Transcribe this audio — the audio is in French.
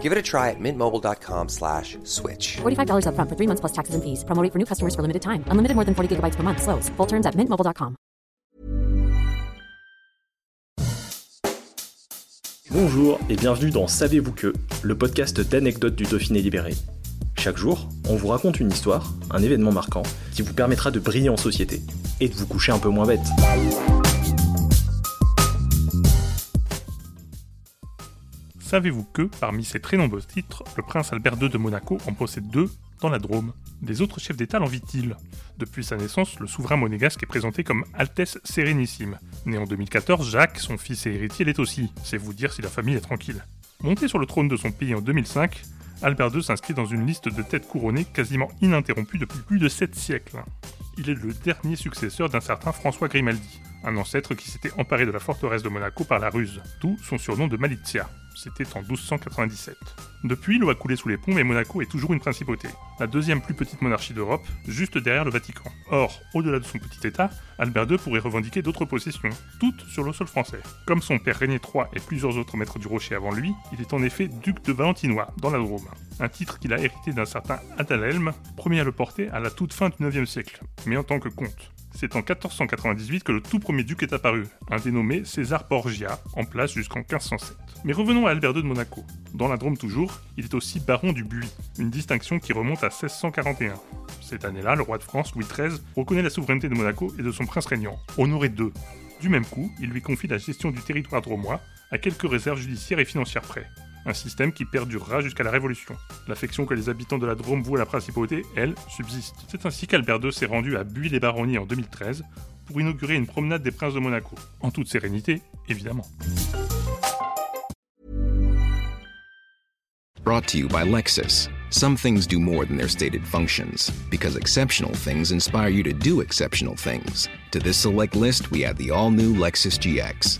Give it a try at mintmobile.com slash switch. $45 upfront for three months plus taxes and fees. Promo rate for new customers for limited time. Unlimited more than 40 gigabytes per month. Slows. Full terms at mintmobile.com. Bonjour et bienvenue dans Savez-vous que, le podcast d'anecdotes du Dauphiné libéré. Chaque jour, on vous raconte une histoire, un événement marquant, qui vous permettra de briller en société et de vous coucher un peu moins bête. Savez-vous que, parmi ses très nombreux titres, le prince Albert II de Monaco en possède deux dans la Drôme? Des autres chefs d'État l'envient-ils Depuis sa naissance, le souverain monégasque est présenté comme Altesse Sérénissime. Né en 2014, Jacques, son fils et héritier, l'est aussi. C'est vous dire si la famille est tranquille. Monté sur le trône de son pays en 2005, Albert II s'inscrit dans une liste de têtes couronnées quasiment ininterrompue depuis plus de 7 siècles. Il est le dernier successeur d'un certain François Grimaldi, un ancêtre qui s'était emparé de la forteresse de Monaco par la ruse, d'où son surnom de Malizia. C'était en 1297. Depuis, l'eau a coulé sous les ponts, mais Monaco est toujours une principauté, la deuxième plus petite monarchie d'Europe, juste derrière le Vatican. Or, au-delà de son petit état, Albert II pourrait revendiquer d'autres possessions, toutes sur le sol français. Comme son père René III et plusieurs autres maîtres du rocher avant lui, il est en effet duc de Valentinois, dans la Drôme, un titre qu'il a hérité d'un certain Adalhelm, premier à le porter à la toute fin du IXe siècle, mais en tant que comte. C'est en 1498 que le tout premier duc est apparu, un dénommé César Borgia, en place jusqu'en 1507. Mais revenons à Albert II de Monaco. Dans la Drôme toujours, il est aussi baron du Buis, une distinction qui remonte à 1641. Cette année-là, le roi de France, Louis XIII, reconnaît la souveraineté de Monaco et de son prince régnant, Honoré II. Du même coup, il lui confie la gestion du territoire dromois, à quelques réserves judiciaires et financières près un système qui perdurera jusqu'à la Révolution. L'affection que les habitants de la Drôme vouent à la principauté, elle, subsiste. C'est ainsi qu'Albert II s'est rendu à Buis-les-Baronnies en 2013 pour inaugurer une promenade des princes de Monaco. En toute sérénité, évidemment. Brought to you by Lexus. Some things do more than their stated functions, because exceptional things inspire you to do exceptional things. To this select list, we add the all new Lexus GX.